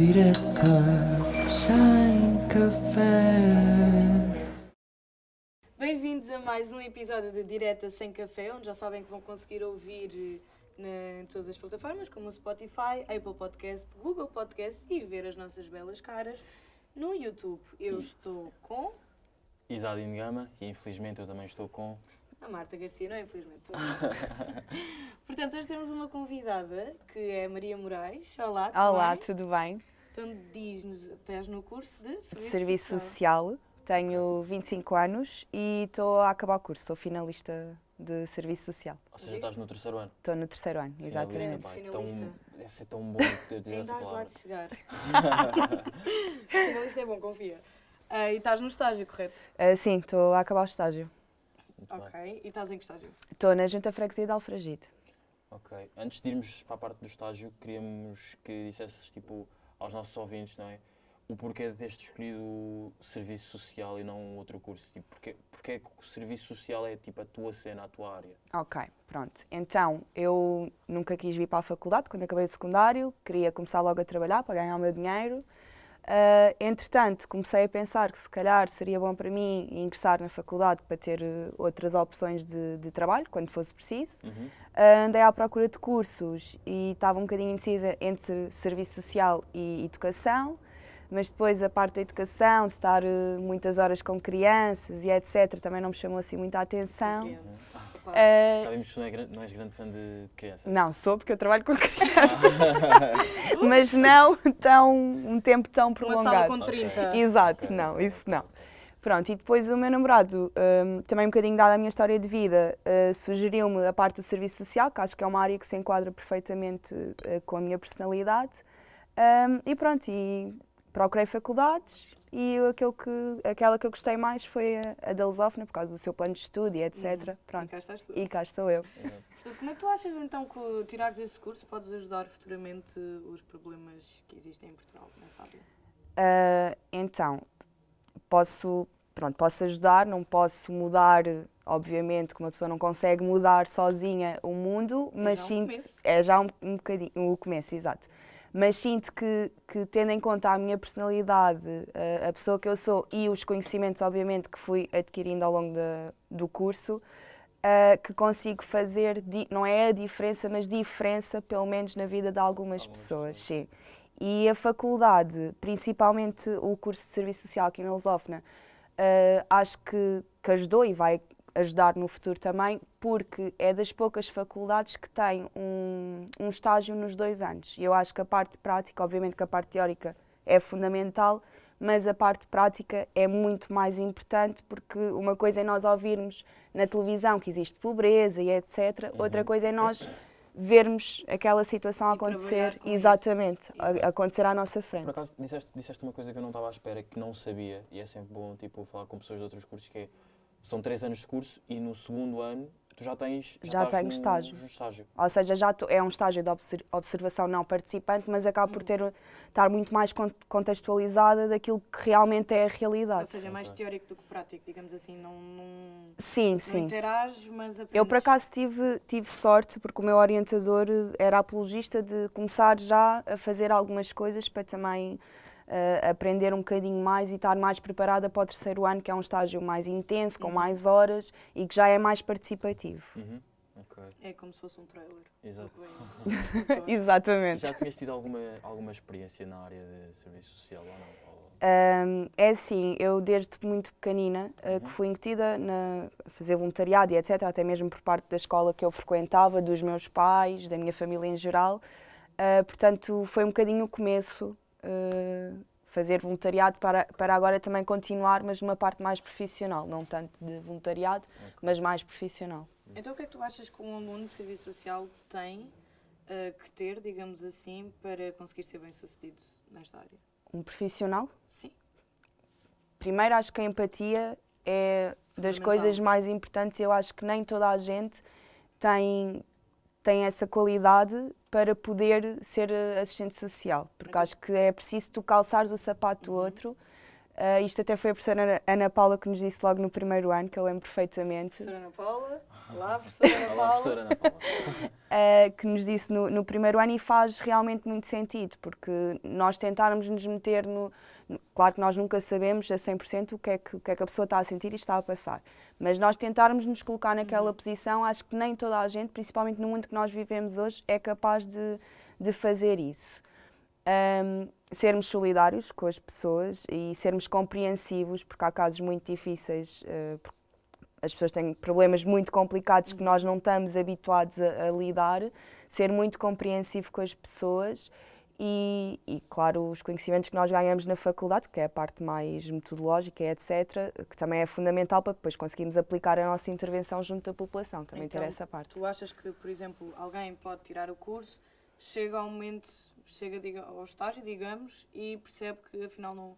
Direta sem café. Bem-vindos a mais um episódio de Direta Sem Café, onde já sabem que vão conseguir ouvir eh, em todas as plataformas, como o Spotify, Apple Podcast, Google Podcast e ver as nossas belas caras no YouTube. Eu estou com Isadine Gama e infelizmente eu também estou com. A Marta Garcia, não é? Infelizmente. Portanto, hoje temos uma convidada que é a Maria Moraes. Olá, tudo Olá, bem? tudo bem? Então, diz-nos, estás no curso de Serviço, Serviço Social. Social, tenho 25 anos e estou a acabar o curso, sou finalista de Serviço Social. Ou seja, estás no terceiro ano. Estou no terceiro ano, Finalista, exatamente. pá, Finalista. Tão, deve ser tão bom ter tido essa estás lá palavra. de chegar. Finalista é bom, confia. Ah, e estás no estágio, correto? Ah, sim, estou a acabar o estágio. Muito bem. Ok. E estás em que estágio? Estou na Junta Freguesia de Alfragide. Ok. Antes de irmos para a parte do estágio, queríamos que dissesses tipo, aos nossos ouvintes, não é? O porquê de teres escolhido o serviço social e não outro curso. Tipo, porquê, porquê que o serviço social é tipo a tua cena, a tua área? Ok, pronto. Então, eu nunca quis vir para a faculdade quando acabei o secundário, queria começar logo a trabalhar para ganhar o meu dinheiro. Ah, entretanto, comecei a pensar que se calhar seria bom para mim ingressar na faculdade para ter eh, outras opções de, de trabalho, quando fosse preciso. Uhum. Ah, andei à procura de cursos e estava um bocadinho indecisa entre serviço social e educação, mas depois a parte da educação, de estar eh, muitas horas com crianças e etc., também não me chamou assim muita atenção. Compreendo. Ah, Já vimos que tu não, é, não és grande fã de crianças. não, sou porque eu trabalho com crianças, mas não tão, um tempo tão uma prolongado. sala com Ok. 30. Exato, Ok, não, isso não. Pronto, e depois o meu namorado, hum, também um bocadinho dada a minha história de vida, uh, sugeriu-me a parte do serviço social, que acho que é uma área que se enquadra perfeitamente uh, com a minha personalidade. Hum, e pronto, e procurei faculdades e aquilo que, aquela que eu gostei mais foi a, a da Lusófona, por causa do seu plano de estudo e etc. Uhum. E Pronto, cá estás tu. e cá estou eu. Exato. Portanto, como é que tu achas então que tirares esse curso podes ajudar futuramente os problemas que existem em Portugal nessa área? Ah, então, posso, pronto, posso ajudar, não posso mudar, obviamente, que uma pessoa não consegue mudar sozinha o mundo, mas já um sinto. começo. É já um, um bocadinho o começo, exato. Mas sinto que, que, tendo em conta a minha personalidade, a, a pessoa que eu sou e os conhecimentos, obviamente, que fui adquirindo ao longo da- do curso, ah, que consigo fazer, não é a diferença, mas diferença, pelo menos na vida de algumas, pessoas, sim. E a faculdade, principalmente o curso de Serviço Social aqui na Lusófona, ah, acho que, que ajudou e vai ajudar no futuro também, porque é das poucas faculdades que tem um, um estágio nos dois anos. E eu acho que a parte prática, obviamente que a parte teórica é fundamental, mas a parte prática é muito mais importante, porque uma coisa é nós ouvirmos na televisão que existe pobreza e etc. Outra coisa é nós vermos aquela situação E acontecer, exatamente, a- acontecer à nossa frente. Por acaso, disseste, disseste uma coisa que eu não estava à espera, que não sabia, e é sempre bom tipo, falar com pessoas de outros cursos, que é, são três anos de curso e no segundo ano tu já tens Já estás tenho no, estágio. no estágio. Ou seja, já tô- é um estágio de obser- observação não participante, mas acaba por ter, estar muito mais con- contextualizada daquilo que realmente é a Ou realidade. seja, é mais teórico do que prático, digamos assim, não, não, sim, não sim. interages, mas aprendes. Eu, por acaso, tive, tive sorte, porque o meu orientador era apologista de começar já a fazer algumas coisas para também eh, aprender um bocadinho mais e estar mais preparada para o terceiro ano, que é um estágio mais intenso, com Uhum. mais horas e que já é mais participativo. Uhum. Ok, É como se fosse um trailer. exato. Exatamente. Já tinhas tido alguma, alguma experiência na área de serviço social ou não? Ahm, é assim, eu desde muito pequenina eh, Uhum. que fui incutida na, a fazer voluntariado e etc., até mesmo por parte da escola que eu frequentava, dos meus pais, da minha família em geral. Ah, portanto, foi um bocadinho o começo, eh, fazer voluntariado para, para agora também continuar, mas numa parte mais profissional, não tanto de voluntariado, mas mais profissional. Então, o que é que tu achas que um aluno de serviço social tem eh, que ter, digamos assim, para conseguir ser bem sucedido nesta área? Um profissional? Sim. Primeiro, acho que a empatia é das coisas mais importantes. Eu acho que nem toda a gente tem, tem essa qualidade para poder ser eh, assistente social. Porque acho que é preciso tu calçares o sapato do Uhum. outro. Ah, isto até foi a professora Ana- Ana Paula que nos disse logo no primeiro ano, que eu lembro perfeitamente. Professora Ana Paula, Olá, professora Ana Olá, Paula. professora Ana Paula. uh, que nos disse no, no primeiro ano e faz realmente muito sentido, porque nós tentarmos nos meter no. no- Claro que nós nunca sabemos a 100% o que, é que, o que é que a pessoa está a sentir e está a passar, mas nós tentarmos nos colocar naquela posição, acho que nem toda a gente, principalmente no mundo que nós vivemos hoje, é capaz de, de fazer isso. Um, sermos solidários com as pessoas e sermos compreensivos, porque há casos muito difíceis, uh, porque as pessoas têm problemas muito complicados que nós não estamos habituados a, a lidar, ser muito compreensivo com as pessoas e, e, claro, os conhecimentos que nós ganhamos na faculdade, que é a parte mais metodológica, etc., que também é fundamental para depois conseguirmos aplicar a nossa intervenção junto da população, também ter Então, essa parte. Tu achas que, por exemplo, alguém pode tirar o curso, chega ao momento, chega diga, ao estágio, digamos, e percebe que afinal não,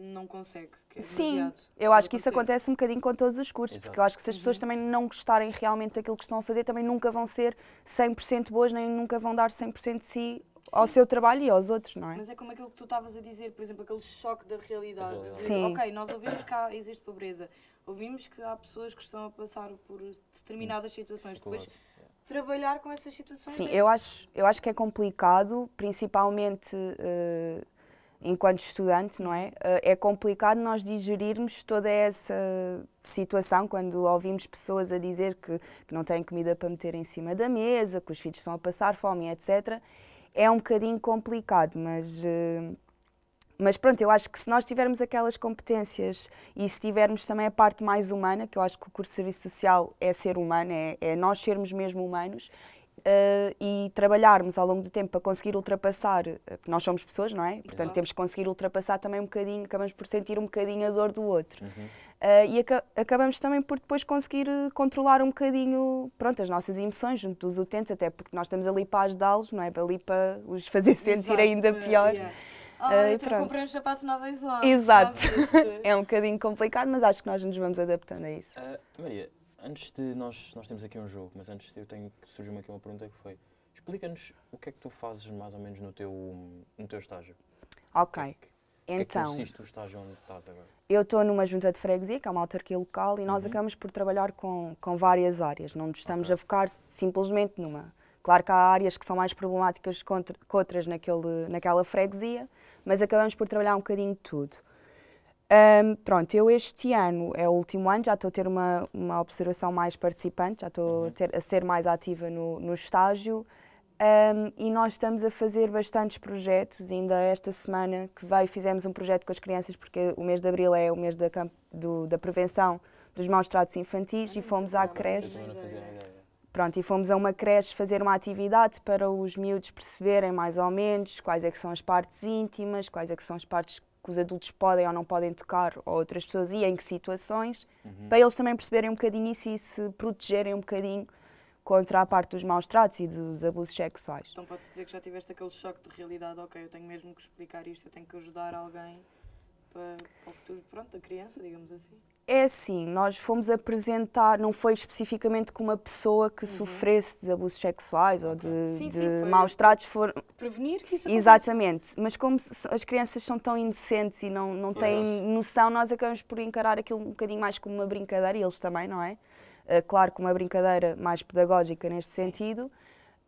não consegue, que é Sim, demasiado. Eu acho que isso acontece um bocadinho com todos os cursos, Exato. porque eu acho que se as pessoas também não gostarem realmente daquilo que estão a fazer, também nunca vão ser 100% boas, nem nunca vão dar 100% de si ao Sim. seu trabalho e aos outros, não é? Mas é como aquilo que tu estavas a dizer, por exemplo, aquele choque da realidade. Da realidade. De, Sim. Ok, nós ouvimos que há, existe pobreza, ouvimos que há pessoas que estão a passar por determinadas situações. Depois, trabalhar com essas situações. Sim, deve- eu acho, eu acho que é complicado, principalmente eh, enquanto estudante, não é? Eh, é complicado nós digerirmos toda essa situação quando ouvimos pessoas a dizer que, que não têm comida para meter em cima da mesa, que os filhos estão a passar fome, etc. É um bocadinho complicado, mas. eh, mas pronto, eu acho que se nós tivermos aquelas competências e se tivermos também a parte mais humana, que eu acho que o curso de Serviço Social é ser humano, é, é nós sermos mesmo humanos, eh, e trabalharmos ao longo do tempo para conseguir ultrapassar, eh, porque nós somos pessoas, não é? Portanto, Exato. temos que conseguir ultrapassar também um bocadinho, acabamos por sentir um bocadinho a dor do outro. Uhum. Eh, e aca- acabamos também por depois conseguir controlar um bocadinho pronto, as nossas emoções junto dos utentes, até porque nós estamos ali para ajudá-los, não é? Ali para os fazer sentir Exato, ainda eh, pior. yeah. Pronto. comprei uns sapatos novos lá. Exato. É um bocadinho complicado, mas acho que nós nos vamos adaptando a isso. Ah, Maria, antes de nós, nós temos aqui um jogo, mas antes de eu tenho surgiu-me aqui uma pergunta que foi explica-nos o que é que tu fazes mais ou menos no teu, no teu estágio. Ok, que é que- é que então, consiste o estágio onde estás agora? eu estou numa junta de freguesia, que é uma autarquia local, e nós Uhum. acabamos por trabalhar com, com várias áreas, não nos estamos Ok. a focar simplesmente numa. Claro que há áreas que são mais problemáticas que outras naquele, naquela freguesia, mas acabamos por trabalhar um bocadinho de tudo. Ahm, pronto, eu este ano é o último ano, já estou a ter uma, uma observação mais participante, já estou a, Uhum. ter- a ser mais ativa no, no estágio ahm, e nós estamos a fazer bastantes projetos. Ainda esta semana que veio fizemos um projeto com as crianças, porque o mês de abril é o mês da, do- da prevenção dos maus tratos infantis e fomos à creche. Pronto, e fomos a uma creche fazer uma atividade para os miúdos perceberem mais ou menos quais é que são as partes íntimas, quais é que são as partes que os adultos podem ou não podem tocar, ou outras pessoas, e em que situações, Uhum. para eles também perceberem um bocadinho isso e se protegerem um bocadinho contra a parte dos maus tratos e dos abusos sexuais. Então pode-se dizer que já tiveste aquele choque de realidade, ok, eu tenho mesmo que explicar isto, eu tenho que ajudar alguém para, para o futuro, pronto, da criança, digamos assim. É assim, nós fomos apresentar, não foi especificamente com uma pessoa que sofresse de abusos sexuais ou de, Sim, de sim, maus tratos, for, Prevenir que isso aconteça. Exatamente, mas como as crianças são tão inocentes e não, não têm Exato. noção, nós acabamos por encarar aquilo um bocadinho mais como uma brincadeira, e eles também, não é? Uh, claro, como uma brincadeira mais pedagógica neste sentido,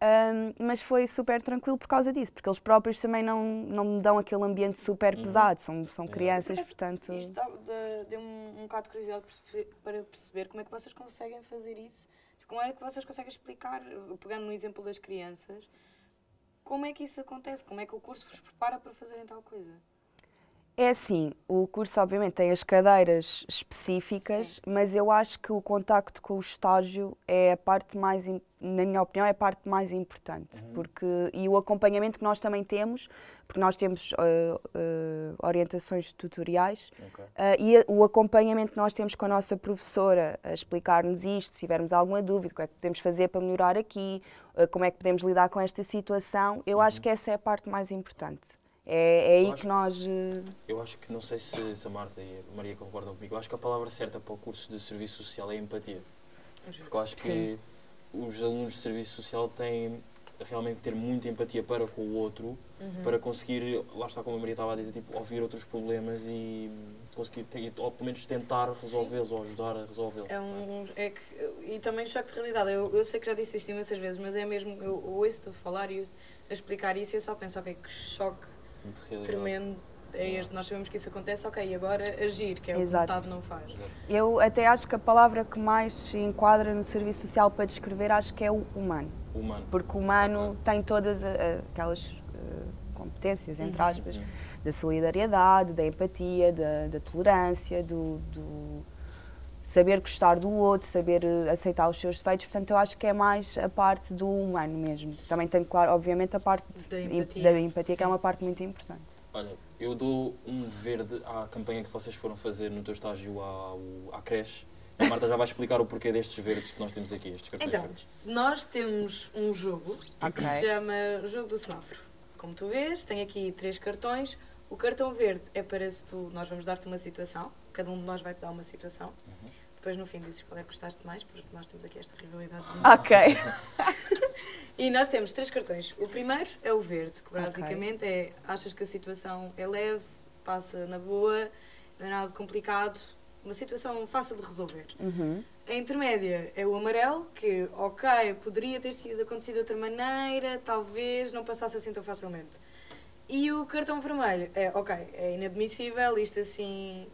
um, mas foi super tranquilo por causa disso, porque eles próprios também não, não me dão aquele ambiente super Uhum. pesado, são, são Yeah. crianças, portanto. Isto deu-me um, um bocado de curiosidade para perceber como é que vocês conseguem fazer isso. Como é que vocês conseguem explicar, pegando no exemplo das crianças, como é que isso acontece? Como é que o curso vos prepara para fazerem tal coisa? É assim, o curso obviamente tem as cadeiras específicas, mas eu acho que o contacto com o estágio é a parte mais, na minha opinião, é a parte mais importante, porque e o acompanhamento que nós também temos, porque nós temos ah, ah, orientações tutoriais Ok. ah, e a- o acompanhamento que nós temos com a nossa professora a explicar-nos isto, se tivermos alguma dúvida, o que é que podemos fazer para melhorar aqui, como é que podemos lidar com esta situação, eu acho que essa é a parte mais importante. É, é aí Eu acho- que nós. Eu acho que, não sei se, se a Marta e a Maria concordam comigo, eu acho que a palavra certa para o curso de Serviço Social é empatia. Porque eu acho que os alunos de Serviço Social têm realmente ter muita empatia para com o outro, Uhum. para conseguir, lá está como a Maria estava a dizer, tipo, ouvir outros problemas e conseguir, ter- ou pelo menos tentar resolvê-los ou ajudar a resolvê-los. É é? um, é que, e também choque de realidade. Eu, eu sei que já disse isto imensas vezes, mas é mesmo. Eu ouço-te a falar e ouço a explicar isso e eu só penso, ok, que choque. Tremendo é este. Nós sabemos que isso acontece, ok, e agora agir, que é o que Exato. metade não faz. Exato. Eu até acho que a palavra que mais se enquadra no serviço social para descrever acho que é o humano. Humano. Porque o humano Ok. tem todas a- aquelas eh, competências, entre Uhum. aspas, Uhum. da solidariedade, da empatia, da, da tolerância, do, do saber gostar do outro, saber eh, aceitar os seus defeitos. Portanto, eu acho que é mais a parte do humano mesmo. Também tem, claro, obviamente, a parte Da empatia, da empatia que é uma parte muito importante. Olha, eu dou um verde à campanha que vocês foram fazer no teu estágio ao, à creche. A Marta já vai explicar o porquê destes verdes que nós temos aqui, estes cartões Então, verdes. nós temos um jogo que Ok. se chama Jogo do Semáforo. Como tu vês, tem aqui três cartões. O cartão verde é para se tu. Nós vamos dar-te uma situação, cada um de nós vai te dar uma situação. Uhum. Depois no fim dizes qual é que gostaste mais, porque nós temos aqui esta rivalidade. Ok. E nós temos três cartões. O primeiro é o verde, que basicamente é achas que a situação é leve, passa na boa, não é nada complicado, uma situação fácil de resolver. Uhum. A intermédia é o amarelo, que, ok, poderia ter sido acontecido de outra maneira, talvez não passasse assim tão facilmente. E o cartão vermelho é, ok, é inadmissível, isto assim,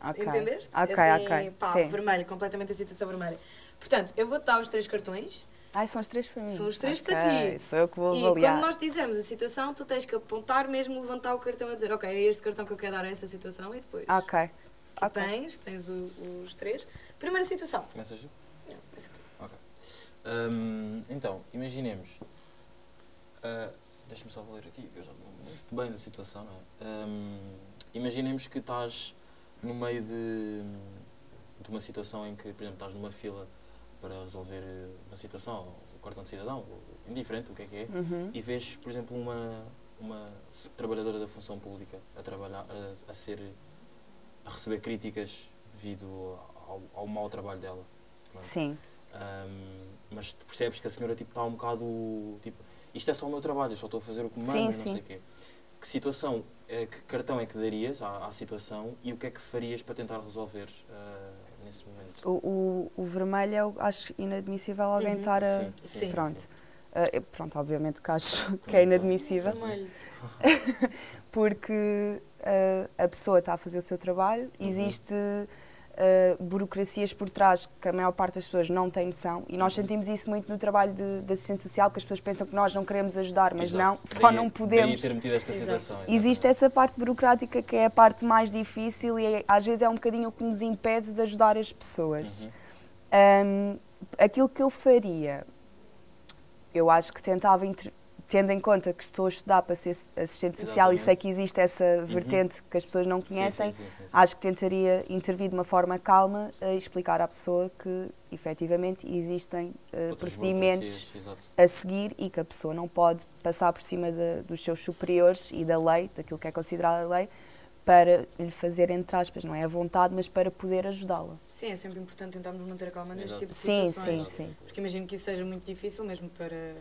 Ok. entendeste? Ok, assim, ok. Pá, Sim. vermelho, completamente a situação vermelha. Portanto, eu vou-te dar os três cartões Ai, são os três para mim. São os três Ok, para ti. Sou eu que vou e avaliar. quando nós dizermos a situação, tu tens que apontar mesmo, levantar o cartão e dizer, ok, é este cartão que eu quero dar a essa situação e depois Ok. que ok. tens, tens o- os três. Primeira situação. Começas tu? Não, começa tu. Hum, então, imaginemos. ah, Deixa-me só ler aqui, eu já muito bem na situação, não é? Hum, imaginemos que estás no meio de, de uma situação em que, por exemplo, estás numa fila para resolver eh, uma situação, o cartão de cidadão, indiferente, o que é que é, Uhum. e vês, por exemplo, uma, uma trabalhadora da função pública a trabalhar, a, a ser, a receber críticas devido ao, ao mau trabalho dela. pronto. Sim. Ahm, mas percebes que a senhora tipo, está um bocado tipo, isto é só o meu trabalho, eu só estou a fazer o que me Sim, mandam, não sim. sei o quê. Que situação, eh, que cartão é que darias à, à situação e o que é que farias para tentar resolver ah, nesse momento? O, o, o vermelho eu acho inadmissível alguém Uhum. estar a. Sim, sim, Pronto. sim. Eu- pronto, obviamente que acho que é inadmissível, Vermelho. porque ah, a pessoa está a fazer o seu trabalho, Uhum. existe ah, burocracias por trás que a maior parte das pessoas não tem noção, e nós sentimos isso muito no trabalho de, de assistência social, porque as pessoas pensam que nós não queremos ajudar, mas Exato. não, só Daí- não Daí podemos. ter metido esta situação. Existe essa parte burocrática que é a parte mais difícil e é- às vezes é um bocadinho o que nos impede de ajudar as pessoas. Uhum. Hum, aquilo que eu faria, eu acho que tentava, inter- tendo em conta que estou a estudar para ser assistente social e sei Exatamente. que existe essa vertente que as pessoas não Sim, sim, conhecem, sim, sim, sim. acho que tentaria intervir de uma forma calma a explicar à pessoa que efetivamente existem Outras procedimentos a seguir e que a pessoa não pode passar por cima de- dos seus superiores e da lei, daquilo que é considerada lei, para lhe fazer, entre aspas, não é a vontade, mas para poder ajudá-la. Sim, é sempre importante tentarmos manter a calma neste tipo de Sim, situações. sim, sim. Porque imagino que isso seja muito difícil mesmo para,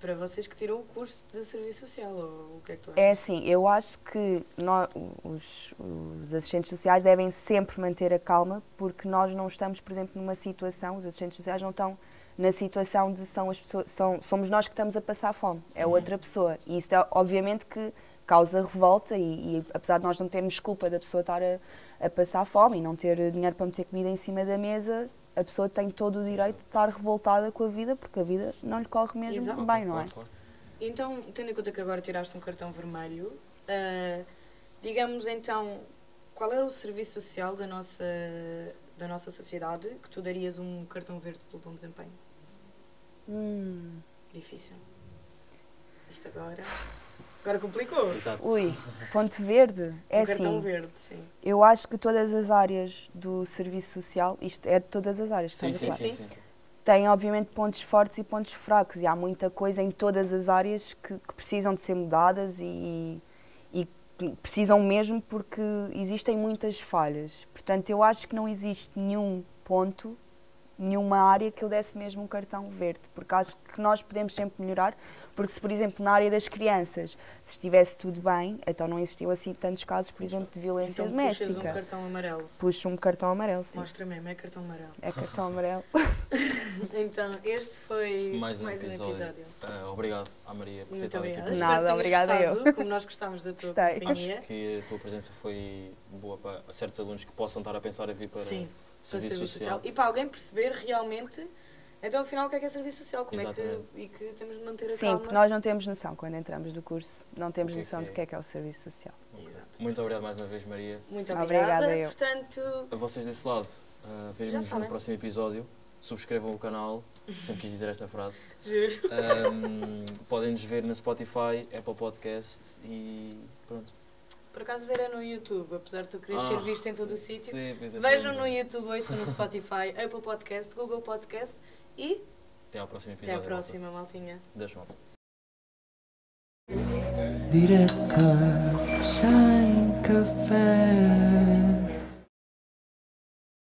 para vocês que tiram o curso de serviço social. Ou o que é que tu achas? É assim, eu acho que nó- os, os assistentes sociais devem sempre manter a calma, porque nós não estamos, por exemplo, numa situação, os assistentes sociais não estão na situação de são as pessoas, são, somos nós que estamos a passar fome, é Uhum. outra pessoa. E isso, é, obviamente, que causa revolta e, e apesar de nós não termos culpa da pessoa estar a, a passar fome e não ter dinheiro para meter comida em cima da mesa, a pessoa tem todo o direito de estar revoltada com a vida, porque a vida não lhe corre mesmo Exato. bem, não é? Então, tendo em conta que agora tiraste um cartão vermelho, ah, digamos então, qual era o serviço social da nossa, da nossa sociedade que tu darias um cartão verde pelo bom desempenho? Hum. Difícil. Isto agora. Agora complicou. Exato. Ui, ponto verde, é um cartão assim. verde, sim. Eu acho que todas as áreas do serviço social, isto é de todas as áreas, Sim, sim, sim, sim. Tem obviamente pontos fortes e pontos fracos e há muita coisa em todas as áreas que, que precisam de ser mudadas e, e que precisam mesmo porque existem muitas falhas. Portanto, eu acho que não existe nenhum ponto nenhuma área que eu desse mesmo um cartão verde, porque acho que nós podemos sempre melhorar, porque se, por exemplo, na área das crianças, se estivesse tudo bem, então não existiam assim tantos casos, por exemplo, de violência Então doméstica. puxas um cartão amarelo. Puxo um cartão amarelo, sim. Mostra mesmo, é cartão amarelo. É cartão amarelo. Então, este foi Mais um episódio. Ah, obrigado à Maria por ter Muito estado aqui Nada, obrigada eu. Como nós gostámos da tua Gostei. companhia. Acho que a tua presença foi boa para certos alunos que possam estar a pensar a vir para Sim, para serviço, serviço social. social. E para alguém perceber realmente, então afinal, o que é que é serviço social? Como é Exatamente. que, e que temos de manter a Sim, calma. porque nós não temos noção, quando entramos do curso, não temos que é noção que do é? que é que é o serviço social. Muito obrigado mais uma vez, Maria. Muito Obrigada, obrigada. eu. Portanto, A vocês desse lado, uh, vejam-nos no próximo episódio. Subscrevam o canal, sempre quis dizer esta frase. juro. Um, Podem-nos ver no Spotify, Apple Podcasts e pronto. Por acaso ver é no YouTube, apesar de tu quereres ser Ah, visto em todo o sítio. sim, pois é, Vejam no é. YouTube, ouçam no Spotify, Apple Podcast, Google Podcast e Até ao próximo até episódio. à próxima, maltinha. Deus malta. Direta sem café.